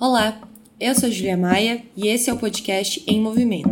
Olá, eu sou Julia Maia e esse é o podcast Em Movimento.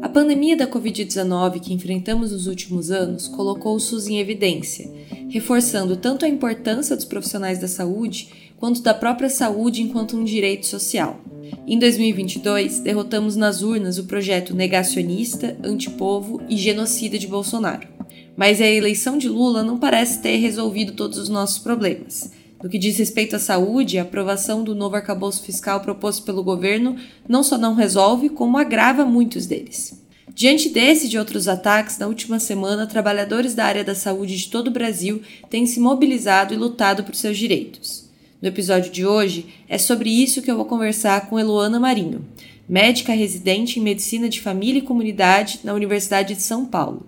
A pandemia da Covid-19 que enfrentamos nos últimos anos colocou o SUS em evidência, reforçando tanto a importância dos profissionais da saúde quanto da própria saúde enquanto um direito social. Em 2022, derrotamos nas urnas o projeto negacionista, antipovo e genocida de Bolsonaro. Mas a eleição de Lula não parece ter resolvido todos os nossos problemas. No que diz respeito à saúde, a aprovação do novo arcabouço fiscal proposto pelo governo não só não resolve, como agrava muitos deles. Diante desse e de outros ataques, na última semana, trabalhadores da área da saúde de todo o Brasil têm se mobilizado e lutado por seus direitos. No episódio de hoje, é sobre isso que eu vou conversar com Eloana Marinho, médica residente em Medicina de Família e Comunidade na Universidade de São Paulo.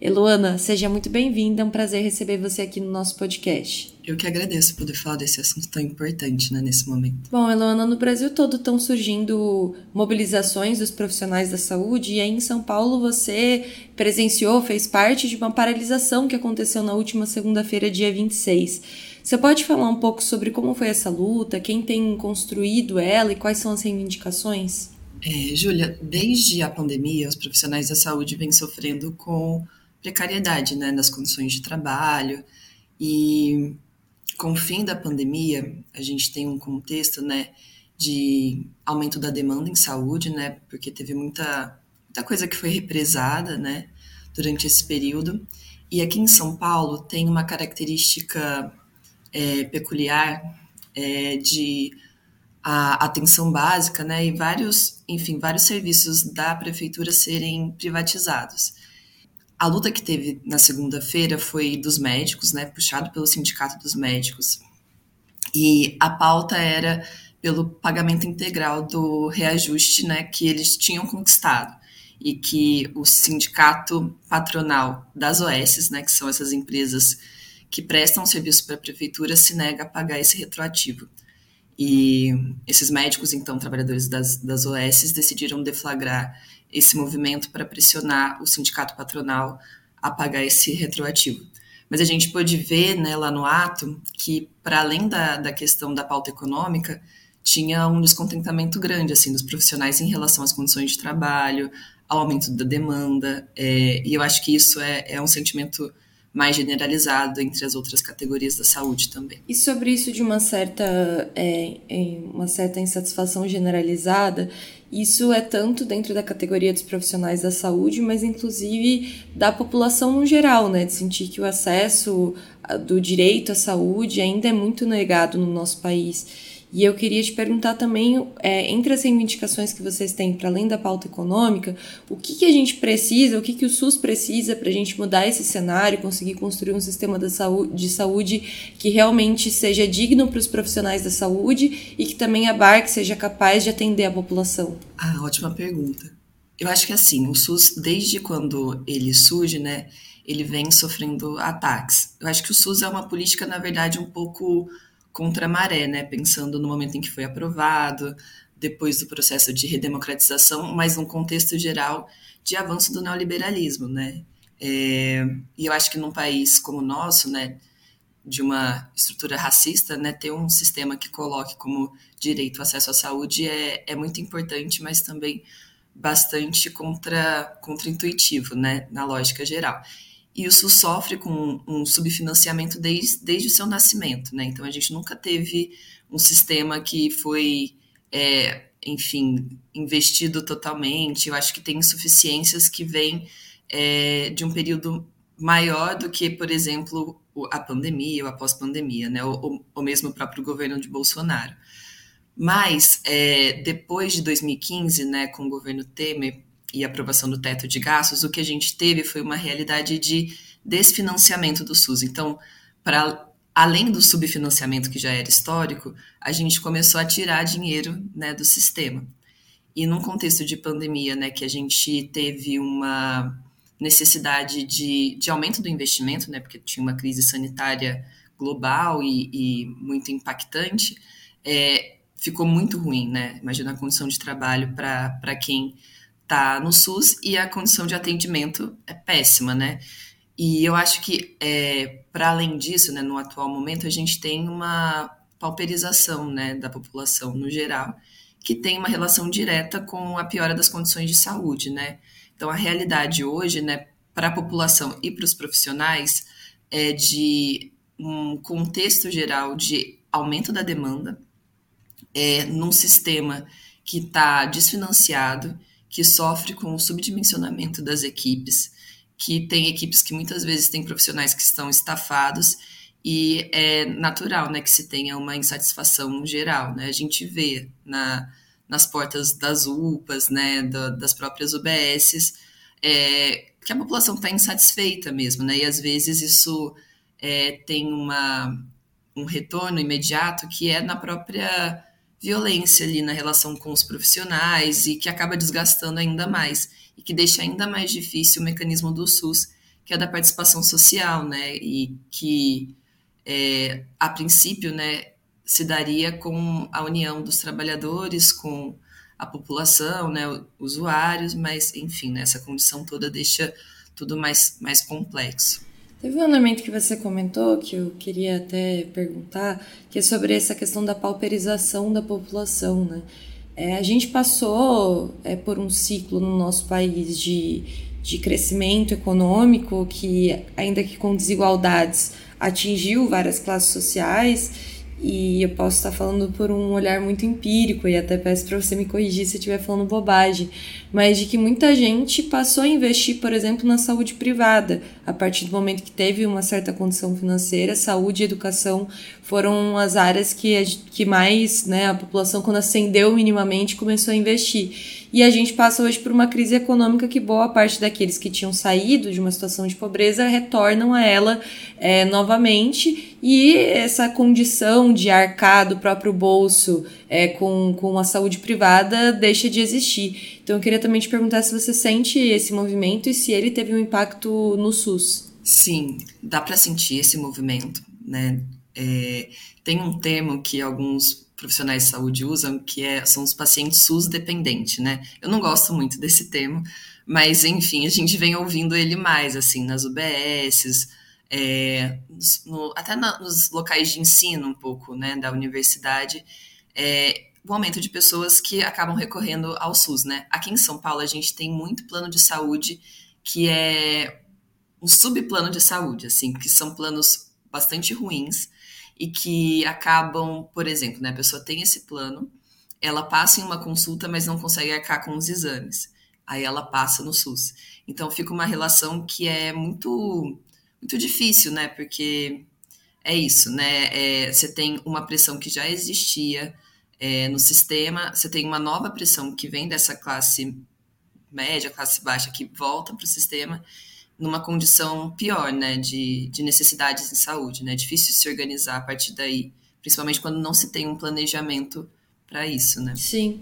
Eloana, seja muito bem-vinda, é um prazer receber você aqui no nosso podcast. Eu que agradeço poder falar desse assunto tão importante né, nesse momento. Bom, Eloana, no Brasil todo estão surgindo mobilizações dos profissionais da saúde e aí em São Paulo você presenciou, fez parte de uma paralisação que aconteceu na última segunda-feira, dia 26. Você pode falar um pouco sobre como foi essa luta, quem tem construído ela e quais são as reivindicações? É, Júlia, desde a pandemia, os profissionais da saúde vêm sofrendo com precariedade né, nas condições de trabalho. E com o fim da pandemia, a gente tem um contexto né, de aumento da demanda em saúde, né, porque teve muita, muita coisa que foi represada né, durante esse período. E aqui em São Paulo tem uma característica é, peculiar é, de a atenção básica, né, e vários, enfim, vários serviços da prefeitura serem privatizados. A luta que teve na segunda-feira foi dos médicos, né, puxado pelo Sindicato dos Médicos. E a pauta era pelo pagamento integral do reajuste, né, que eles tinham conquistado e que o sindicato patronal das OS, né, que são essas empresas que prestam serviço para a prefeitura, se nega a pagar esse retroativo. E esses médicos, então, trabalhadores das, das OS, decidiram deflagrar esse movimento para pressionar o sindicato patronal a pagar esse retroativo. Mas a gente pôde ver né, lá no ato que, para além da, da questão da pauta econômica, tinha um descontentamento grande assim dos profissionais em relação às condições de trabalho, ao aumento da demanda, é, e eu acho que isso é, é um sentimento mais generalizado entre as outras categorias da saúde também. E sobre isso de uma certa, é, uma certa insatisfação generalizada, isso é tanto dentro da categoria dos profissionais da saúde, mas inclusive da população no geral, né? De sentir que o acesso do direito à saúde ainda é muito negado no nosso país. E eu queria te perguntar também, é, entre as reivindicações que vocês têm, para além da pauta econômica, o que, que a gente precisa, o que, que o SUS precisa para a gente mudar esse cenário, conseguir construir um sistema de saúde, de saúde que realmente seja digno para os profissionais da saúde e que também abarque, seja capaz de atender a população? Ah, ótima pergunta. Eu acho que assim, o SUS, desde quando ele surge, né, ele vem sofrendo ataques. Eu acho que o SUS é uma política, na verdade, um pouco contra a maré, né? Pensando no momento em que foi aprovado, depois do processo de redemocratização, mas num contexto geral de avanço do neoliberalismo, né? É, e eu acho que num país como o nosso, né, de uma estrutura racista, né, ter um sistema que coloque como direito o acesso à saúde é, é muito importante, mas também bastante contra, contra-intuitivo, né, na lógica geral e o SUS sofre com um subfinanciamento desde, desde o seu nascimento, né? Então a gente nunca teve um sistema que foi, é, enfim, investido totalmente. Eu acho que tem insuficiências que vêm é, de um período maior do que, por exemplo, a pandemia ou a pós-pandemia, né? Ou, ou, mesmo o próprio governo de Bolsonaro. Mas é, depois de 2015, né, com o governo Temer, e aprovação do teto de gastos, o que a gente teve foi uma realidade de desfinanciamento do SUS. Então, para além do subfinanciamento que já era histórico, a gente começou a tirar dinheiro né, do sistema. E num contexto de pandemia, né, que a gente teve uma necessidade de, de aumento do investimento, né, porque tinha uma crise sanitária global e, e muito impactante, é, ficou muito ruim, né? Imagina a condição de trabalho para quem está no SUS e a condição de atendimento é péssima, né? E eu acho que, é, para além disso, né, no atual momento, a gente tem uma pauperização né, da população no geral, que tem uma relação direta com a piora das condições de saúde. Né? Então, a realidade hoje, né, para a população e para os profissionais, é de um contexto geral de aumento da demanda, é, num sistema que está desfinanciado, que sofre com o subdimensionamento das equipes, que tem equipes que muitas vezes têm profissionais que estão estafados e é natural, né, que se tenha uma insatisfação geral, né? A gente vê na, nas portas das UPAs, né, da, das próprias UBSs, é, que a população está insatisfeita mesmo, né? E às vezes isso é, tem uma, um retorno imediato que é na própria violência ali na relação com os profissionais e que acaba desgastando ainda mais e que deixa ainda mais difícil o mecanismo do SUS, que é da participação social, né? E que é, a princípio, né, se daria com a união dos trabalhadores com a população, né, usuários, mas enfim, né, essa condição toda deixa tudo mais, mais complexo. Teve um elemento que você comentou que eu queria até perguntar, que é sobre essa questão da pauperização da população, né? É, a gente passou é, por um ciclo no nosso país de, de crescimento econômico que, ainda que com desigualdades, atingiu várias classes sociais e eu posso estar falando por um olhar muito empírico e até peço para você me corrigir se eu estiver falando bobagem, mas de que muita gente passou a investir, por exemplo, na saúde privada, a partir do momento que teve uma certa condição financeira, saúde e educação foram as áreas que, que mais né, a população, quando ascendeu minimamente, começou a investir. E a gente passa hoje por uma crise econômica que boa parte daqueles que tinham saído de uma situação de pobreza retornam a ela é, novamente, e essa condição de arcar do próprio bolso é, com, com a saúde privada deixa de existir. Então eu queria também te perguntar se você sente esse movimento e se ele teve um impacto no SUS. Sim, dá para sentir esse movimento, né? É, tem um termo que alguns profissionais de saúde usam, que é, são os pacientes SUS dependentes, né? Eu não gosto muito desse termo, mas enfim, a gente vem ouvindo ele mais, assim, nas UBSs, é, no, até na, nos locais de ensino um pouco, né, da universidade, é, o aumento de pessoas que acabam recorrendo ao SUS, né? Aqui em São Paulo a gente tem muito plano de saúde que é um subplano de saúde, assim, que são planos bastante ruins, e que acabam, por exemplo, né, a pessoa tem esse plano, ela passa em uma consulta, mas não consegue arcar com os exames. Aí ela passa no SUS. Então fica uma relação que é muito muito difícil, né? Porque é isso, né? É, você tem uma pressão que já existia é, no sistema, você tem uma nova pressão que vem dessa classe média, classe baixa, que volta para o sistema, numa condição pior, né, de, de necessidades em saúde, né, é difícil se organizar a partir daí, principalmente quando não se tem um planejamento para isso, né. Sim.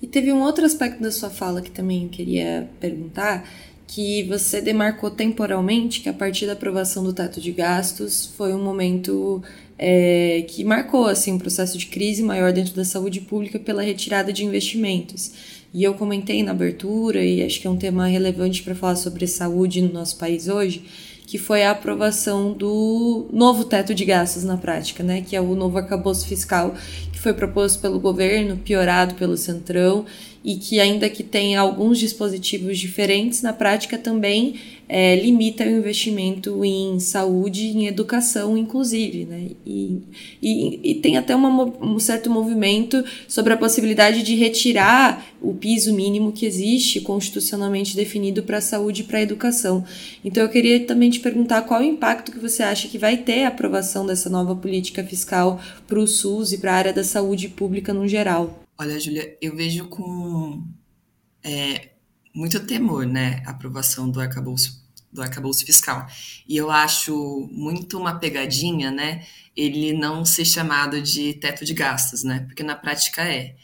E teve um outro aspecto da sua fala que também queria perguntar, que você demarcou temporalmente que a partir da aprovação do teto de gastos foi um momento é, que marcou assim um processo de crise maior dentro da saúde pública pela retirada de investimentos. E eu comentei na abertura, e acho que é um tema relevante para falar sobre saúde no nosso país hoje, que foi a aprovação do novo teto de gastos na prática, né? Que é o novo arcabouço fiscal foi proposto pelo governo, piorado pelo Centrão, e que ainda que tenha alguns dispositivos diferentes, na prática também é, limita o investimento em saúde em educação, inclusive. Né? E, e, e tem até uma, um certo movimento sobre a possibilidade de retirar o piso mínimo que existe constitucionalmente definido para a saúde e para a educação. Então eu queria também te perguntar qual o impacto que você acha que vai ter a aprovação dessa nova política fiscal para o SUS e para a área da saúde pública no geral. Olha, Júlia, eu vejo com é, muito temor, né, a aprovação do arcabouço, do arcabouço fiscal. E eu acho muito uma pegadinha, né, ele não ser chamado de teto de gastos, né, porque na prática é.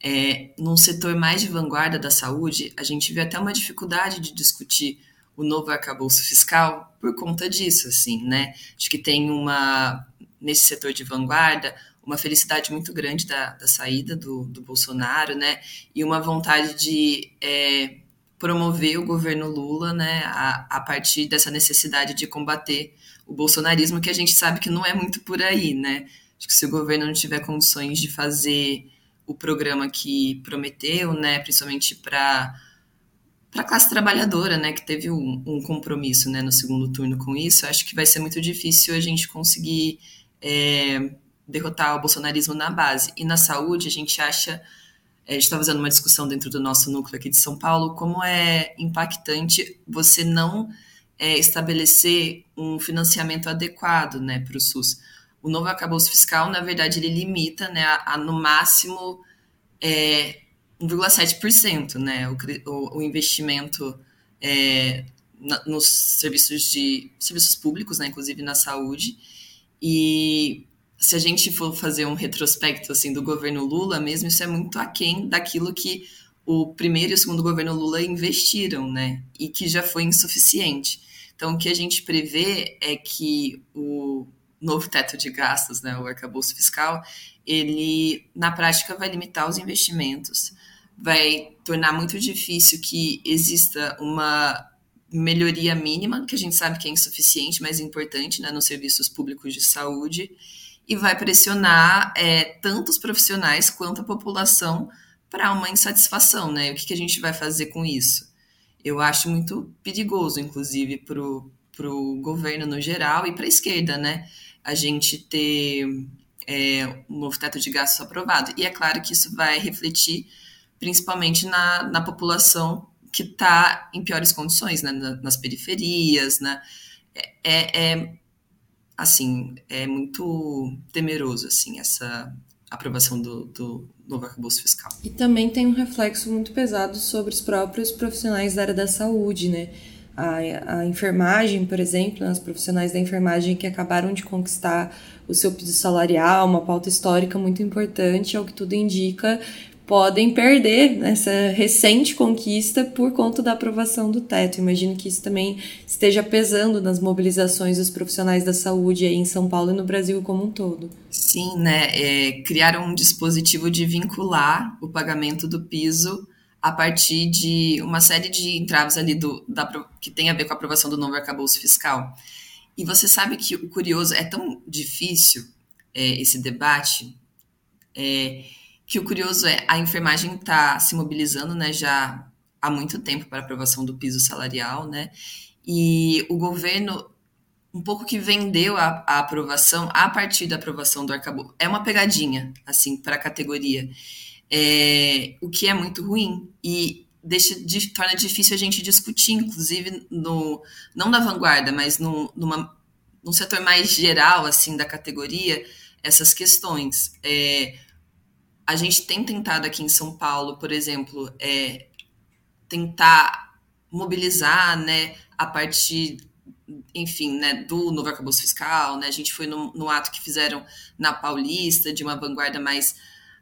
é num setor mais de vanguarda da saúde, a gente vê até uma dificuldade de discutir o novo arcabouço fiscal por conta disso, assim, né? Acho que tem uma, nesse setor de vanguarda, uma felicidade muito grande da, da saída do, do Bolsonaro, né? E uma vontade de é, promover o governo Lula, né, a, a partir dessa necessidade de combater o bolsonarismo, que a gente sabe que não é muito por aí, né? Acho que se o governo não tiver condições de fazer o programa que prometeu, né, principalmente para para a classe trabalhadora, né, que teve um, um, compromisso, né, no segundo turno com isso, acho que vai ser muito difícil a gente conseguir é, derrotar o bolsonarismo na base. E na saúde, a gente acha a gente está fazendo uma discussão dentro do nosso núcleo aqui de São Paulo, como é impactante você não é, estabelecer um financiamento adequado né, para o SUS. O novo acabouço fiscal, na verdade, ele limita né, a, a no máximo é, 1,7% né, o, o, o, investimento é, na, nos serviços de serviços públicos, né, inclusive na saúde. E se a gente for fazer um retrospecto assim do governo Lula mesmo, isso é muito aquém daquilo que o primeiro e o segundo governo Lula investiram, né? E que já foi insuficiente. Então, o que a gente prevê é que o novo teto de gastos, né, o arcabouço fiscal, ele, na prática, vai limitar os investimentos, vai tornar muito difícil que exista uma melhoria mínima, que a gente sabe que é insuficiente, mas importante, né, nos serviços públicos de saúde, e vai pressionar é, tanto os profissionais quanto a população para uma insatisfação, né? O que, que, a gente vai fazer com isso? Eu acho muito perigoso, inclusive, para o governo no geral e para a esquerda, né? A gente ter é, um novo teto de gastos aprovado. E é claro que isso vai refletir principalmente na, na população que está em piores condições, né? nas periferias, né? É, é, assim, é muito temeroso, assim, essa aprovação do, do novo arcabouço fiscal. E também tem um reflexo muito pesado sobre os próprios profissionais da área da saúde, né? A, a enfermagem, por exemplo, né? os profissionais da enfermagem que acabaram de conquistar o seu piso salarial, uma pauta histórica muito importante, ao que tudo indica, podem perder essa recente conquista por conta da aprovação do teto. Imagino que isso também esteja pesando nas mobilizações dos profissionais da saúde aí em São Paulo e no Brasil como um todo. Sim, né? É, criaram um dispositivo de vincular o pagamento do piso a partir de uma série de entraves ali do, da, que tem a ver com a aprovação do novo arcabouço fiscal. E você sabe que o curioso é tão difícil é, esse debate. É, que o curioso é, a enfermagem está se mobilizando, né, já há muito tempo para aprovação do piso salarial, né, e o governo um pouco que vendeu a, a aprovação a partir da aprovação do arcabouço. É uma pegadinha, assim, para a categoria, é, o que é muito ruim e deixa, de, torna difícil a gente discutir, inclusive, no, não na vanguarda, mas no, numa, num setor mais geral, assim, da categoria, essas questões. É, a gente tem tentado aqui em São Paulo, por exemplo, é, tentar mobilizar, né, a partir, enfim, né, do novo arcabouço fiscal, né, a gente foi no, no ato que fizeram na Paulista, de uma vanguarda mais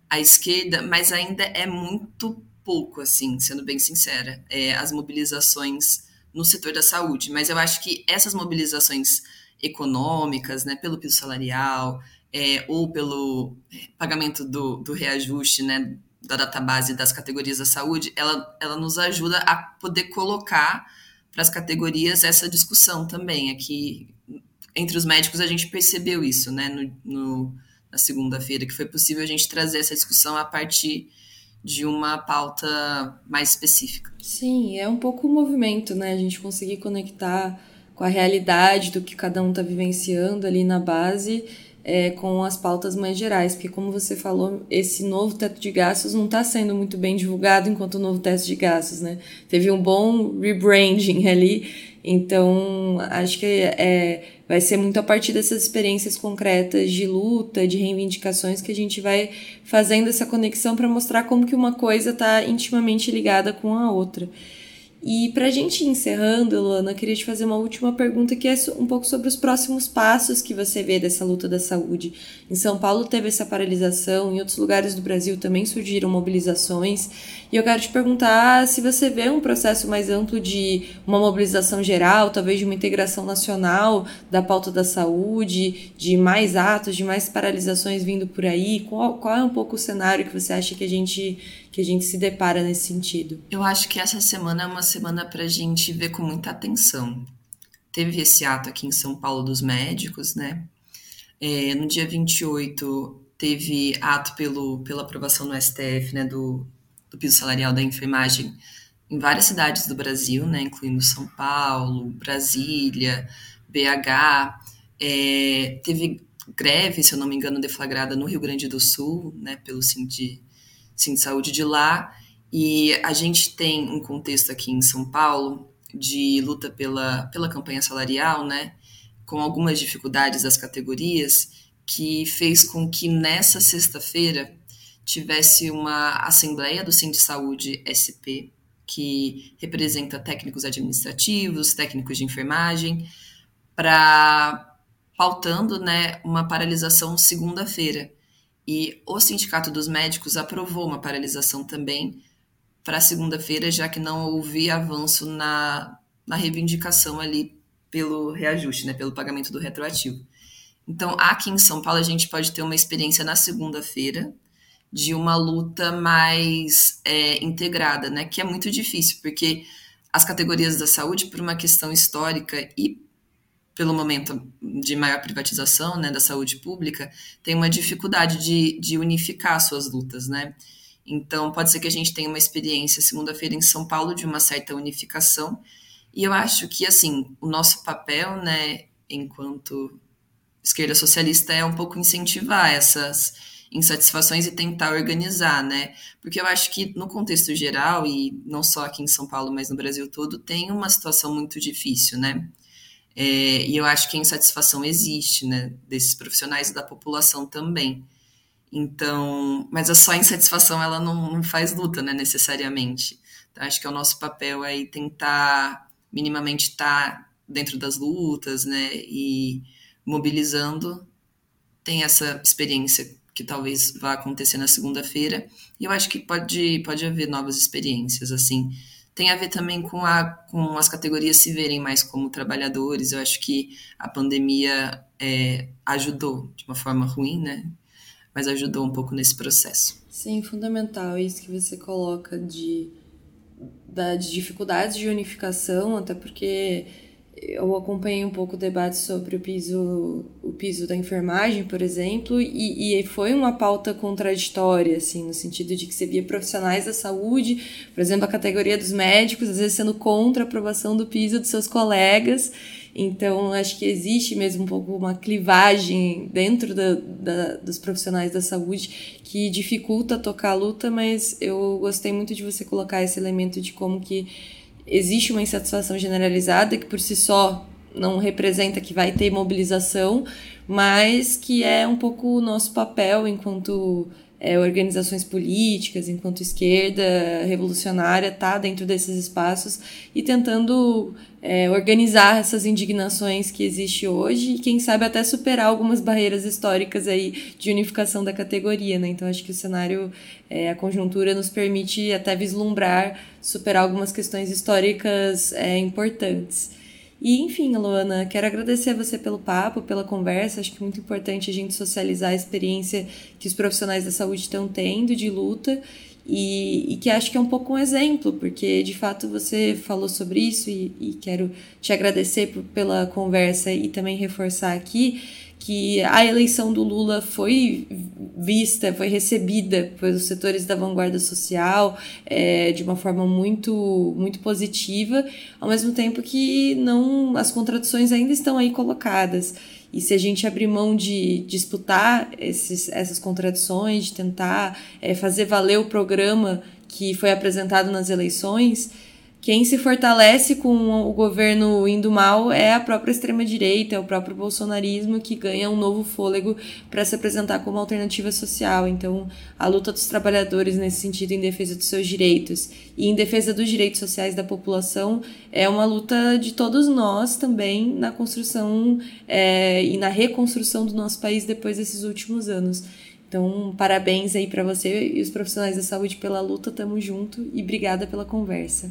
à esquerda, mas ainda é muito pouco, assim, sendo bem sincera, é, as mobilizações no setor da saúde, mas eu acho que essas mobilizações econômicas, né, pelo piso salarial, é, ou pelo é, pagamento do, do reajuste né, da database das categorias da saúde, ela, ela nos ajuda a poder colocar para as categorias essa discussão também. Aqui, entre os médicos, a gente percebeu isso né, no, no na segunda-feira, que foi possível a gente trazer essa discussão a partir de uma pauta mais específica. Sim, é um pouco o movimento, né? A gente conseguir conectar com a realidade do que cada um está vivenciando ali na base é, com as pautas mais gerais, porque como você falou, esse novo teto de gastos não está sendo muito bem divulgado enquanto o novo teto de gastos, né? Teve um bom rebranding ali, então acho que é, vai ser muito a partir dessas experiências concretas de luta, de reivindicações que a gente vai fazendo essa conexão para mostrar como que uma coisa está intimamente ligada com a outra. E para a gente ir encerrando, Luana, eu queria te fazer uma última pergunta que é um pouco sobre os próximos passos que você vê dessa luta da saúde. Em São Paulo teve essa paralisação, em outros lugares do Brasil também surgiram mobilizações. E eu quero te perguntar se você vê um processo mais amplo de uma mobilização geral, talvez de uma integração nacional da pauta da saúde, de mais atos, de mais paralisações vindo por aí. Qual, qual é um pouco o cenário que você acha que a gente que a gente se depara nesse sentido? Eu acho que essa semana é uma semana para a gente ver com muita atenção. Teve esse ato aqui em São Paulo dos médicos, né? É, no dia 28, teve ato pelo, pela aprovação no STF né, do, do piso salarial da enfermagem em várias cidades do Brasil, né, incluindo São Paulo, Brasília, BH. É, teve greve, se eu não me engano, deflagrada no Rio Grande do Sul, né, pelo Sim de, Sim de Saúde de lá. E a gente tem um contexto aqui em São Paulo de luta pela, pela campanha salarial, né, com algumas dificuldades das categorias, que fez com que nessa sexta-feira tivesse uma assembleia do Sim de Saúde SP, que representa técnicos administrativos, técnicos de enfermagem, para pautando né, uma paralisação segunda-feira. E o Sindicato dos Médicos aprovou uma paralisação também para segunda-feira, já que não houve avanço na, na reivindicação ali pelo reajuste, né, pelo pagamento do retroativo. Então, aqui em São Paulo, a gente pode ter uma experiência na segunda-feira, de uma luta mais é, integrada, né? Que é muito difícil, porque as categorias da saúde, por uma questão histórica e pelo momento de maior privatização né, da saúde pública, tem uma dificuldade de, de unificar suas lutas, né? Então, pode ser que a gente tenha uma experiência segunda-feira em São Paulo de uma certa unificação, e eu acho que, assim, o nosso papel, né, enquanto esquerda socialista, é um pouco incentivar essas insatisfações e tentar organizar, né? Porque eu acho que no contexto geral, e não só aqui em São Paulo, mas no Brasil todo, tem uma situação muito difícil, né? É, e eu acho que a insatisfação existe, né? Desses profissionais e da população também. Então, mas a só insatisfação ela não, não faz luta, né? Necessariamente. Então, acho que é o nosso papel aí tentar minimamente estar dentro das lutas, né? E mobilizando. Tem essa experiência que talvez vá acontecer na segunda-feira. E eu acho que pode, pode haver novas experiências, assim. Tem a ver também com, a, com as categorias se verem mais como trabalhadores. Eu acho que a pandemia é, ajudou, de uma forma ruim, né? Mas ajudou um pouco nesse processo. Sim, fundamental isso que você coloca de, da, de dificuldades de unificação, até porque eu acompanhei um pouco o debate sobre o piso, o piso da enfermagem, por exemplo, e, e, foi uma pauta contraditória, assim, no sentido de que você via profissionais da saúde, por exemplo, a categoria dos médicos, às vezes sendo contra a aprovação do piso dos seus colegas. Então, acho que existe mesmo um pouco uma clivagem dentro da, da, dos profissionais da saúde que dificulta tocar a luta, mas eu gostei muito de você colocar esse elemento de como que existe uma insatisfação generalizada que por si só não representa que vai ter mobilização, mas que é um pouco o nosso papel enquanto é, organizações políticas, enquanto esquerda revolucionária, tá dentro desses espaços e tentando é, organizar essas indignações que existe hoje e quem sabe até superar algumas barreiras históricas aí de unificação da categoria, né? Então acho que o cenário, é, a conjuntura nos permite até vislumbrar, superar algumas questões históricas é, importantes. E, enfim, Luana, quero agradecer a você pelo papo, pela conversa. Acho que é muito importante a gente socializar a experiência que os profissionais da saúde estão tendo de luta e, e, que acho que é um pouco um exemplo, porque de fato você falou sobre isso e, e quero te agradecer por, pela conversa e também reforçar aqui que a eleição do Lula foi vista, foi recebida pelos setores da vanguarda social é, de uma forma muito, muito positiva, ao mesmo tempo que não as contradições ainda estão aí colocadas. E se a gente abrir mão de disputar esses, essas contradições, de tentar é, fazer valer o programa que foi apresentado nas eleições, quem se fortalece com o governo indo mal é a própria extrema-direita, é o próprio bolsonarismo que ganha um novo fôlego para se apresentar como alternativa social. Então, a luta dos trabalhadores nesse sentido, em defesa dos seus direitos e em defesa dos direitos sociais da população, é uma luta de todos nós também na construção é, e na reconstrução do nosso país depois desses últimos anos. Então, parabéns aí para você e os profissionais da saúde pela luta, tamo junto e obrigada pela conversa.